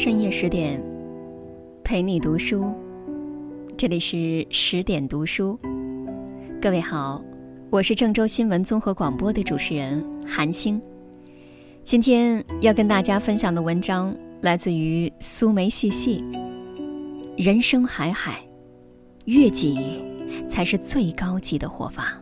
深夜十点，陪你读书。这里是十点读书。各位好，我是郑州新闻综合广播的主持人韩星。今天要跟大家分享的文章来自于苏梅细细。人生海海，悦己才是最高级的活法。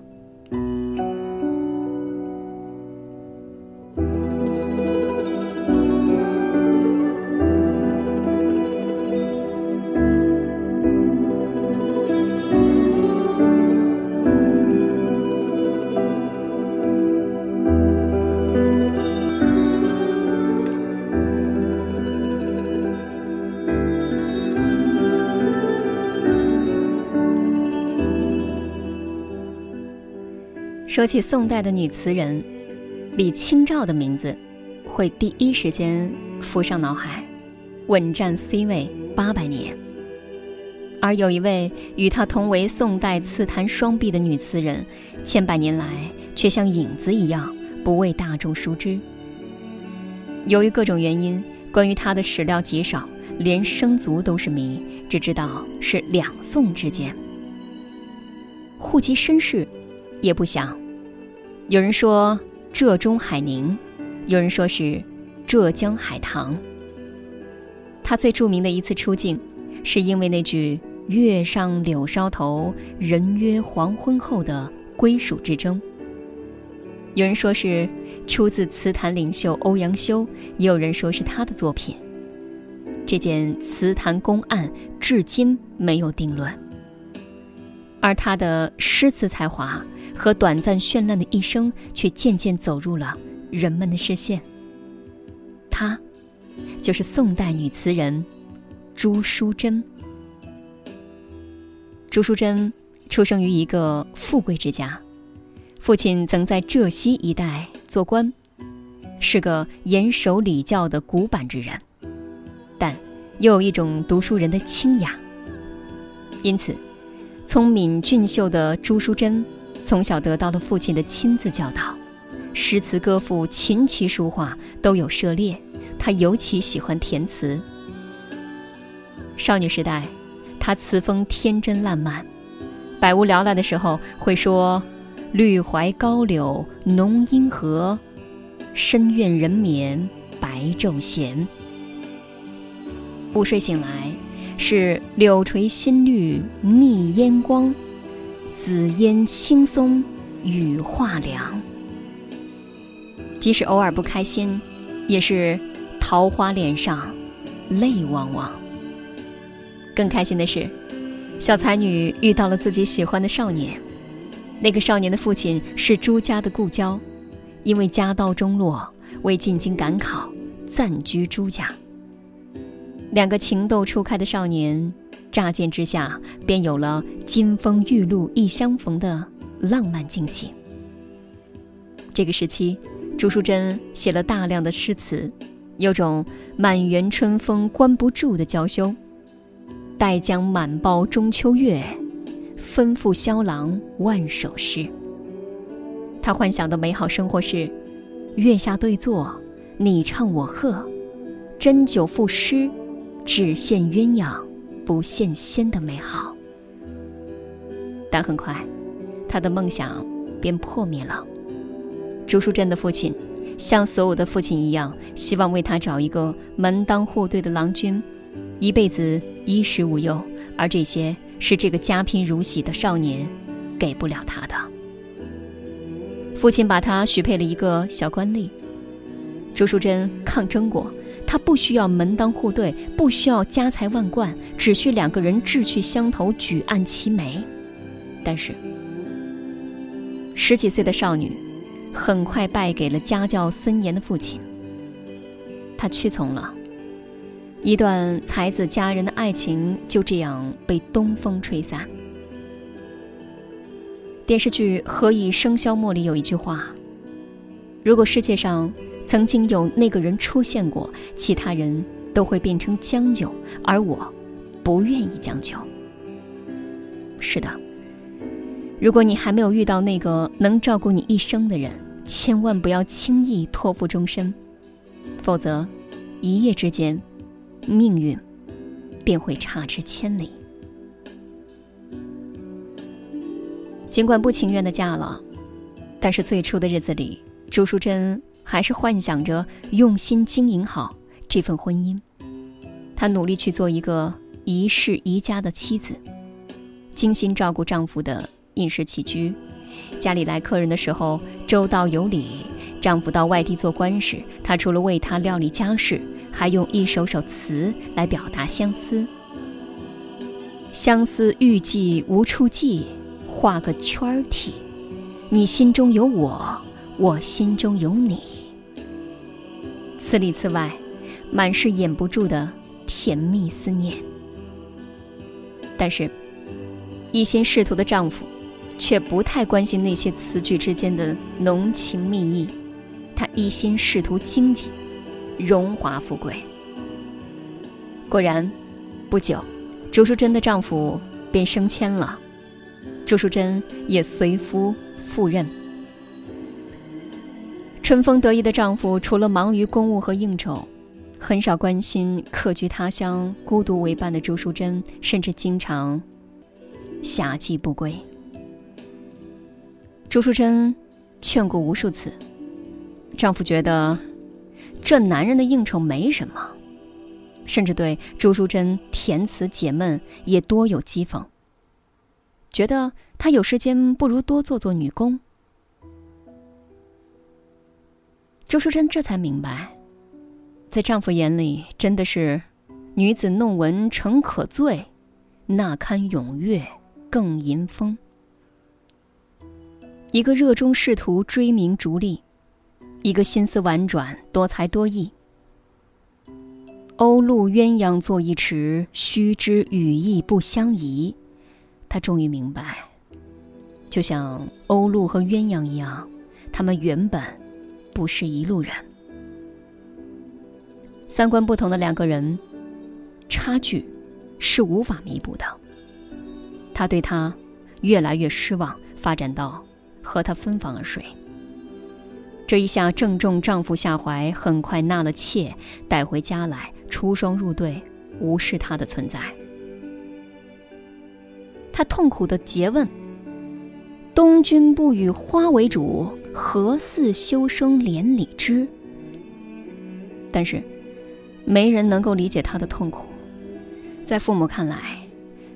说起宋代的女词人李清照的名字，会第一时间浮上脑海，稳占 C 位八百年。而有一位与她同为宋代词坛双璧的女词人，千百年来却像影子一样不为大众熟知。由于各种原因，关于她的史料极少，连生卒都是谜，只知道是两宋之间。户籍身世也不详。有人说浙中海宁，有人说是浙江海棠。他最著名的一次出镜，是因为那句“月上柳梢头，人约黄昏后”的归属之争。有人说是出自词坛领袖欧阳修，也有人说是他的作品。这件词坛公案至今没有定论。而他的诗词才华。和短暂绚烂的一生，却渐渐走入了人们的视线。她，就是宋代女词人朱淑珍。朱淑珍出生于一个富贵之家，父亲曾在浙西一带做官，是个严守礼教的古板之人，但又有一种读书人的清雅。因此，聪明俊秀的朱淑珍。从小得到了父亲的亲自教导，诗词歌赋、琴棋书画都有涉猎。他尤其喜欢填词。少女时代，她词风天真烂漫，百无聊赖的时候会说：“绿槐高柳浓阴和，深院人眠白昼闲。”午睡醒来，是柳垂新绿腻烟光。紫烟青松，雨画凉。即使偶尔不开心，也是桃花脸上，泪汪汪。更开心的是，小才女遇到了自己喜欢的少年。那个少年的父亲是朱家的故交，因为家道中落，为进京赶考，暂居朱家。两个情窦初开的少年。乍见之下，便有了金风玉露一相逢的浪漫惊喜。这个时期，朱淑珍写了大量的诗词，有种满园春风关不住的娇羞。待将满报中秋月，吩咐萧郎万首诗。他幻想的美好生活是：月下对坐，你唱我和，斟酒赋诗，只羡鸳鸯。不羡仙的美好，但很快，他的梦想便破灭了。朱淑珍的父亲像所有的父亲一样，希望为他找一个门当户对的郎君，一辈子衣食无忧。而这些是这个家贫如洗的少年给不了他的。父亲把他许配了一个小官吏，朱淑珍抗争过。他不需要门当户对，不需要家财万贯，只需两个人志趣相投，举案齐眉。但是，十几岁的少女很快败给了家教森严的父亲。她屈从了，一段才子佳人的爱情就这样被东风吹散。电视剧《何以笙箫默》里有一句话：“如果世界上……”曾经有那个人出现过，其他人都会变成将就，而我，不愿意将就。是的，如果你还没有遇到那个能照顾你一生的人，千万不要轻易托付终身，否则，一夜之间，命运便会差之千里。尽管不情愿的嫁了，但是最初的日子里，朱淑珍还是幻想着用心经营好这份婚姻。她努力去做一个宜室宜家的妻子，精心照顾丈夫的饮食起居。家里来客人的时候，周到有礼。丈夫到外地做官时，她除了为他料理家事，还用一首首词来表达相思。相思欲寄无处寄，画个圈儿体。你心中有我，我心中有你。词里词外，满是掩不住的甜蜜思念。但是，一心仕途的丈夫。却不太关心那些词句之间的浓情蜜意，他一心仕途经济、荣华富贵。果然，不久，朱淑珍的丈夫便升迁了，朱淑珍也随夫赴任。春风得意的丈夫，除了忙于公务和应酬，很少关心客居他乡、孤独为伴的朱淑珍，甚至经常暇寄不归。朱淑珍劝过无数次，丈夫觉得这男人的应酬没什么，甚至对朱淑珍填词解闷也多有讥讽。觉得她有时间不如多做做女工。周淑珍这才明白，在丈夫眼里真的是女子弄文诚可醉，那堪踊跃更吟风。一个热衷仕途、追名逐利，一个心思婉转、多才多艺。鸥鹭鸳鸯坐一池，须知羽翼不相宜。他终于明白，就像鸥鹭和鸳鸯一样，他们原本不是一路人。三观不同的两个人，差距是无法弥补的。他对他越来越失望，发展到。和他分房而睡。这一下正中丈夫下怀，很快纳了妾，带回家来，出双入对，无视他的存在。他痛苦的诘问：“东君不与花为主，何似修生连理枝？”但是，没人能够理解他的痛苦。在父母看来，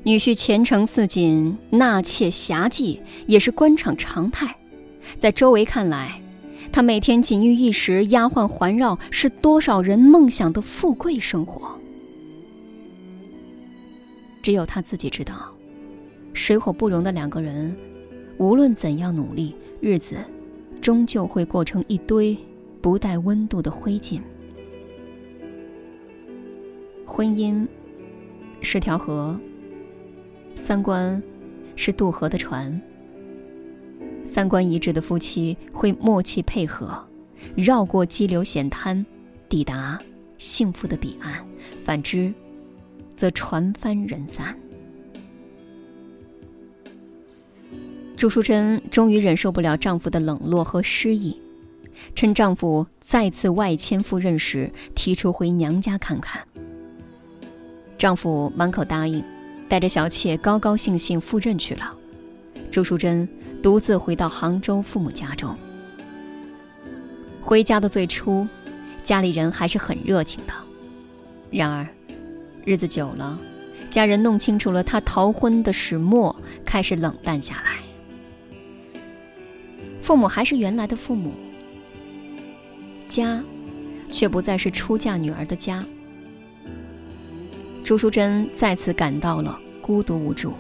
女婿前程似锦，纳妾侠妓也是官场常态，在周围看来，他每天锦衣玉食、丫鬟环绕，是多少人梦想的富贵生活。只有他自己知道，水火不容的两个人，无论怎样努力，日子终究会过成一堆不带温度的灰烬。婚姻是条河。三观是渡河的船，三观一致的夫妻会默契配合，绕过激流险滩，抵达幸福的彼岸；反之，则船翻人散。朱淑珍终于忍受不了丈夫的冷落和失意，趁丈夫再次外迁赴任时，提出回娘家看看。丈夫满口答应。带着小妾高高兴兴赴任去了，朱淑珍独自回到杭州父母家中。回家的最初，家里人还是很热情的。然而，日子久了，家人弄清楚了她逃婚的始末，开始冷淡下来。父母还是原来的父母，家，却不再是出嫁女儿的家。朱淑珍再次感到了孤独无助，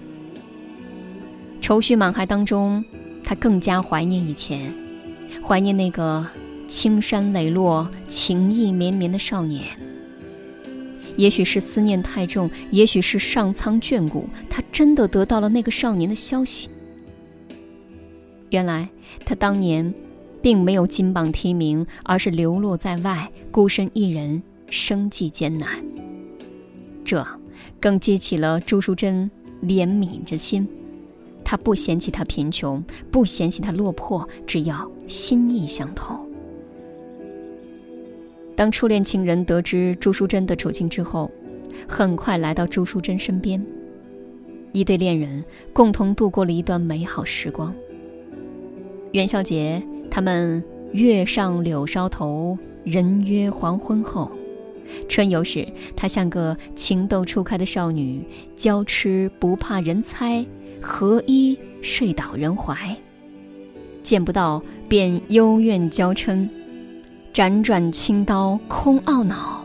愁绪满怀当中，她更加怀念以前，怀念那个青山磊落、情意绵绵的少年。也许是思念太重，也许是上苍眷顾，她真的得到了那个少年的消息。原来他当年并没有金榜题名，而是流落在外，孤身一人，生计艰难。这更激起了朱淑珍怜悯之心，她不嫌弃他贫穷，不嫌弃他落魄，只要心意相投。当初恋情人得知朱淑珍的处境之后，很快来到朱淑珍身边。一对恋人共同度过了一段美好时光。元宵节，他们月上柳梢头，人约黄昏后。春游时，她像个情窦初开的少女，娇痴不怕人猜，合衣睡倒人怀。见不到便幽怨娇嗔，辗转青刀空懊恼，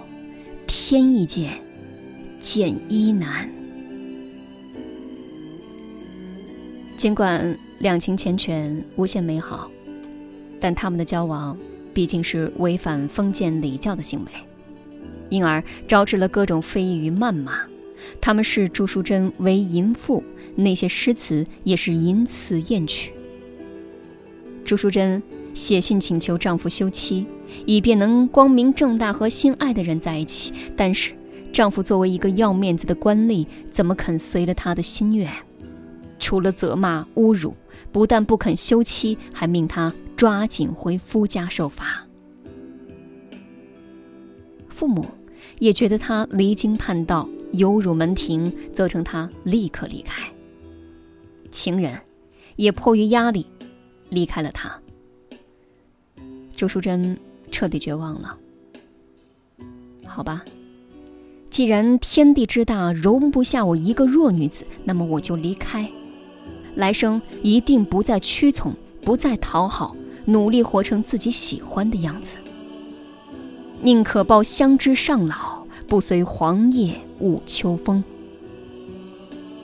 天意见，见衣难。尽管两情缱绻，无限美好，但他们的交往毕竟是违反封建礼教的行为。因而招致了各种非议与谩骂，他们视朱淑珍为淫妇，那些诗词也是淫词艳曲。朱淑珍写信请求丈夫休妻，以便能光明正大和心爱的人在一起。但是，丈夫作为一个要面子的官吏，怎么肯随了她的心愿？除了责骂侮辱，不但不肯休妻，还命他抓紧回夫家受罚。父母也觉得他离经叛道、有辱门庭，责成他立刻离开。情人也迫于压力离开了他。朱淑珍彻底绝望了。好吧，既然天地之大容不下我一个弱女子，那么我就离开。来生一定不再屈从，不再讨好，努力活成自己喜欢的样子。宁可抱香枝上老，不随黄叶舞秋风。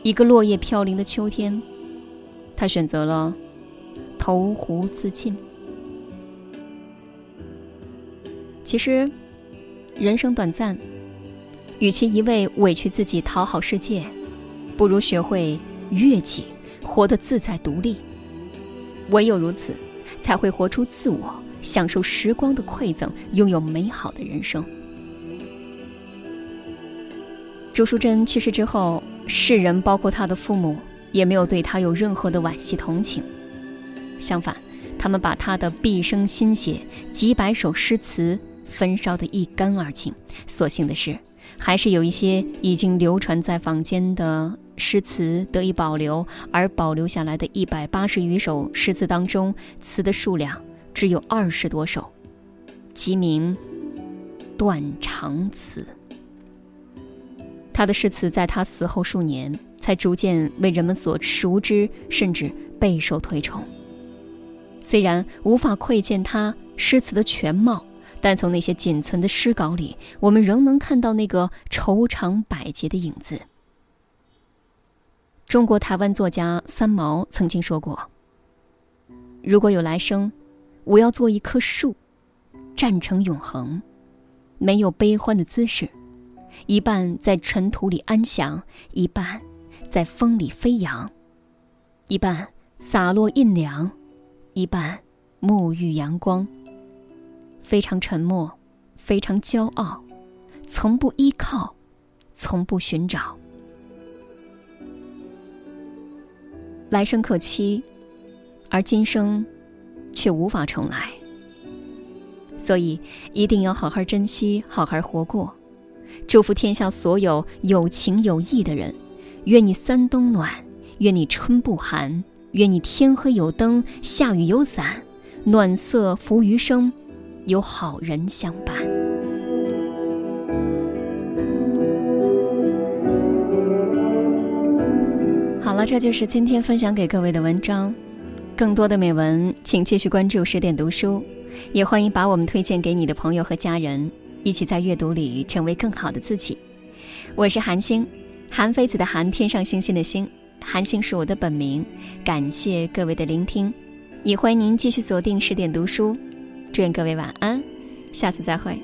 一个落叶飘零的秋天，他选择了投湖自尽。其实，人生短暂，与其一味委屈自己讨好世界，不如学会悦己，活得自在独立。唯有如此，才会活出自我。享受时光的馈赠，拥有美好的人生。朱淑珍去世之后，世人包括她的父母，也没有对她有任何的惋惜同情。相反，他们把她的毕生心血、几百首诗词焚烧得一干二净。所幸的是，还是有一些已经流传在坊间的诗词得以保留，而保留下来的一百八十余首诗词当中，词的数量。只有二十多首，其名《断肠词》。他的诗词在他死后数年才逐渐为人们所熟知，甚至备受推崇。虽然无法窥见他诗词的全貌，但从那些仅存的诗稿里，我们仍能看到那个愁肠百结的影子。中国台湾作家三毛曾经说过：“如果有来生。”我要做一棵树，站成永恒，没有悲欢的姿势，一半在尘土里安详，一半在风里飞扬，一半洒落阴凉，一半沐浴阳光。非常沉默，非常骄傲，从不依靠，从不寻找。来生可期，而今生。却无法重来，所以一定要好好珍惜，好好活过。祝福天下所有有情有义的人，愿你三冬暖，愿你春不寒，愿你天黑有灯，下雨有伞，暖色浮余生，有好人相伴。了，这就是今天分享给各位的文章。更多的美文，请继续关注十点读书，也欢迎把我们推荐给你的朋友和家人，一起在阅读里成为更好的自己。我是韩星，韩非子的韩，天上星星的星，韩星是我的本名。感谢各位的聆听，也欢迎您继续锁定十点读书。祝愿各位晚安，下次再会。